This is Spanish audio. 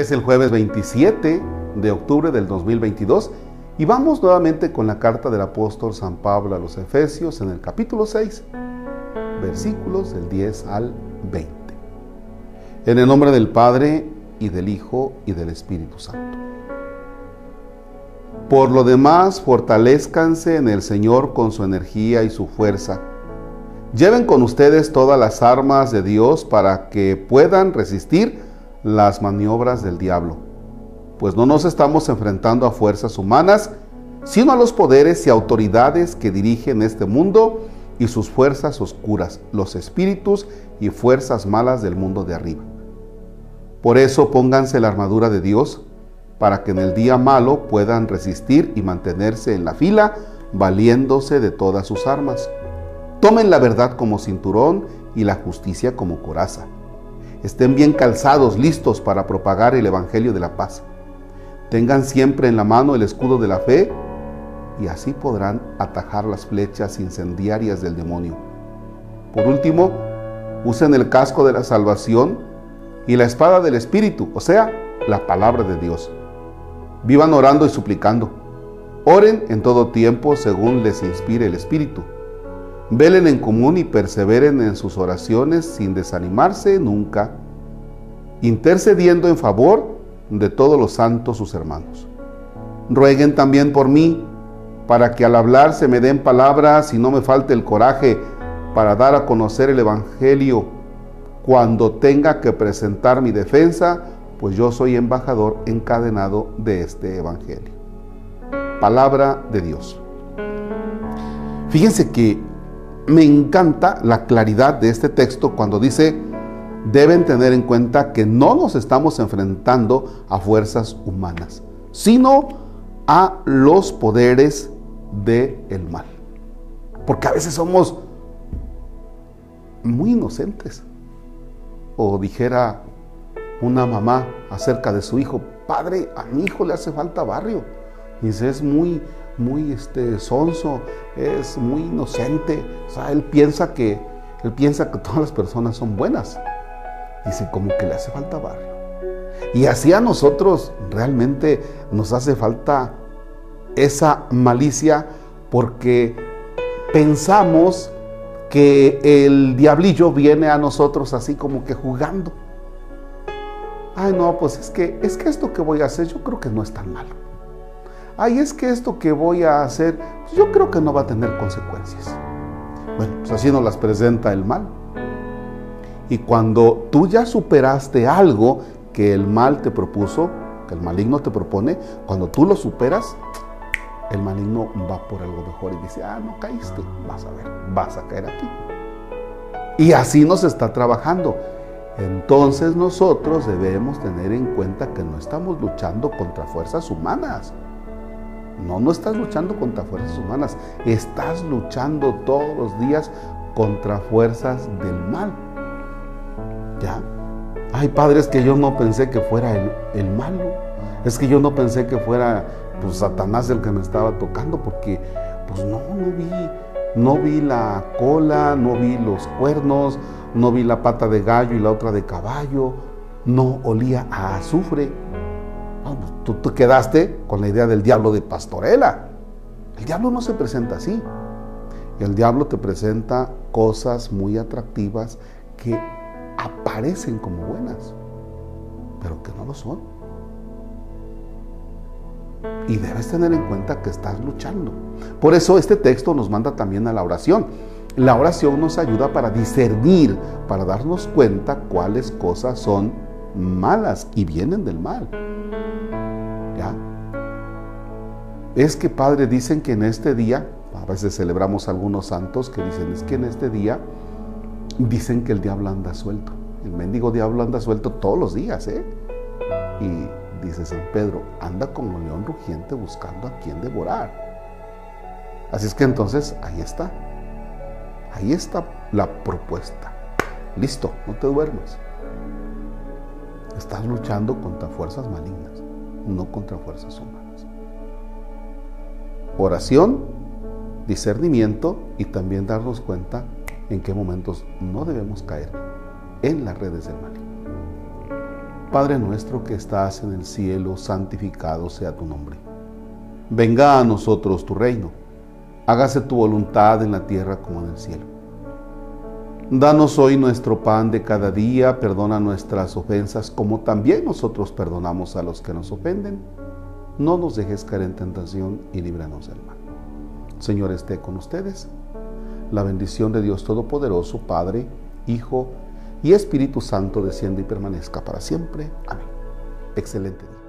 Es el jueves 27 de octubre del 2022 y vamos nuevamente con la carta del apóstol San Pablo a los Efesios en el capítulo 6, versículos del 10 al 20. En el nombre del Padre y del Hijo y del Espíritu Santo. Por lo demás, fortalezcanse en el Señor con su energía y su fuerza. Lleven con ustedes todas las armas de Dios para que puedan resistir las maniobras del diablo. Pues no nos estamos enfrentando a fuerzas humanas, sino a los poderes y autoridades que dirigen este mundo y sus fuerzas oscuras, los espíritus y fuerzas malas del mundo de arriba. Por eso pónganse la armadura de Dios, para que en el día malo puedan resistir y mantenerse en la fila, valiéndose de todas sus armas. Tomen la verdad como cinturón y la justicia como coraza Estén bien calzados, listos para propagar el Evangelio de la paz. Tengan siempre en la mano el escudo de la fe y así podrán atajar las flechas incendiarias del demonio. Por último, usen el casco de la salvación y la espada del Espíritu, o sea, la palabra de Dios. Vivan orando y suplicando. Oren en todo tiempo según les inspire el Espíritu Velen en común y perseveren en sus oraciones sin desanimarse nunca, intercediendo en favor de todos los santos sus hermanos. Rueguen también por mí, para que al hablar se me den palabras y no me falte el coraje para dar a conocer el Evangelio cuando tenga que presentar mi defensa, pues yo soy embajador encadenado de este Evangelio. Palabra de Dios. Fíjense que me encanta la claridad de este texto cuando dice, deben tener en cuenta que no nos estamos enfrentando a fuerzas humanas, sino a los poderes del el mal. Porque a veces somos muy inocentes. O dijera una mamá acerca de su hijo, padre, a mi hijo le hace falta barrio. Dice, es muy, muy este, sonso, es muy inocente. O sea, él piensa que, él piensa que todas las personas son buenas. Dice, como que le hace falta barrio. Y así a nosotros realmente nos hace falta esa malicia porque pensamos que el diablillo viene a nosotros así como que jugando. Ay, no, pues es que es que esto que voy a hacer yo creo que no es tan malo ay, es que esto que voy a hacer, pues yo creo que no va a tener consecuencias. Bueno, pues así nos las presenta el mal. Y cuando tú ya superaste algo que el mal te propuso, que el maligno te propone, cuando tú lo superas, el maligno va por algo mejor y dice, ah, no caíste, vas a ver, vas a caer aquí. Y así nos está trabajando. Entonces nosotros debemos tener en cuenta que no estamos luchando contra fuerzas humanas. No, no estás luchando contra fuerzas humanas, estás luchando todos los días contra fuerzas del mal. ¿Ya? Ay, padre, es que yo no pensé que fuera el, malo. Es que yo no pensé que fuera pues, Satanás el que me estaba tocando, porque pues no, no vi, no vi la cola, no vi los cuernos, no vi la pata de gallo y la otra de caballo, no olía a azufre. Tú, quedaste con la idea del diablo de pastorela. El diablo no se presenta así. El diablo te presenta cosas muy atractivas que aparecen como buenas, pero que no lo son. Y debes tener en cuenta que estás luchando. Por eso este texto nos manda también a la oración. La oración nos ayuda para discernir, para darnos cuenta cuáles cosas son malas y vienen del mal. Es que, Padre, dicen que en este día, a veces celebramos algunos santos que dicen, es que en este día dicen que el diablo anda suelto. El mendigo diablo anda suelto todos los días, ¿eh? Y dice San Pedro, anda como león rugiente buscando a quien devorar. Así es que entonces ahí está. Ahí está la propuesta. Listo, no te duermas. Estás luchando contra fuerzas malignas, no contra fuerzas humanas oración, discernimiento y también darnos cuenta en qué momentos no debemos caer en las redes del mal. Padre nuestro que estás en el cielo, santificado sea tu nombre. Venga a nosotros tu reino. Hágase tu voluntad en la tierra como en el cielo. Danos hoy nuestro pan de cada día, perdona nuestras ofensas como también nosotros perdonamos a los que nos ofenden. No nos dejes caer en tentación y líbranos del mal. Señor esté con ustedes. La bendición de Dios Todopoderoso, Padre, Hijo y Espíritu Santo desciende y permanezca para siempre. Amén. Excelente día.